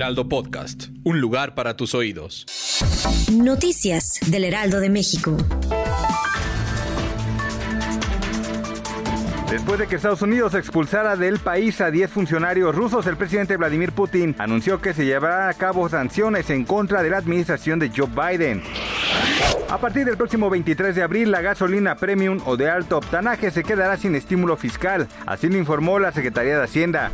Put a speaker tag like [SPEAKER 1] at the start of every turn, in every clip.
[SPEAKER 1] Heraldo Podcast, un lugar para tus oídos.
[SPEAKER 2] Noticias del Heraldo de México.
[SPEAKER 3] Después de que Estados Unidos expulsara del país a 10 funcionarios rusos, el presidente Vladimir Putin anunció que se llevará a cabo sanciones en contra de la administración de Joe Biden. A partir del próximo 23 de abril, la gasolina premium o de alto octanaje se quedará sin estímulo fiscal, así lo informó la Secretaría de Hacienda.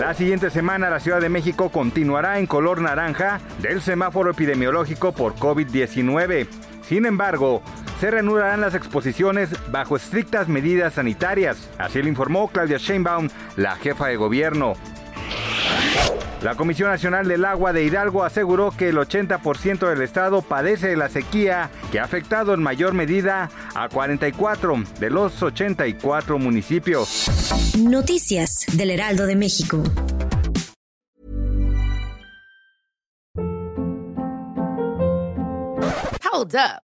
[SPEAKER 3] La siguiente semana la Ciudad de México continuará en color naranja del semáforo epidemiológico por COVID-19. Sin embargo, se reanudarán las exposiciones bajo estrictas medidas sanitarias, así lo informó Claudia Sheinbaum, la jefa de gobierno. La Comisión Nacional del Agua de Hidalgo aseguró que el 80% del estado padece de la sequía que ha afectado en mayor medida a 44 de los 84 municipios.
[SPEAKER 2] Noticias del Heraldo de México.
[SPEAKER 4] Hold up.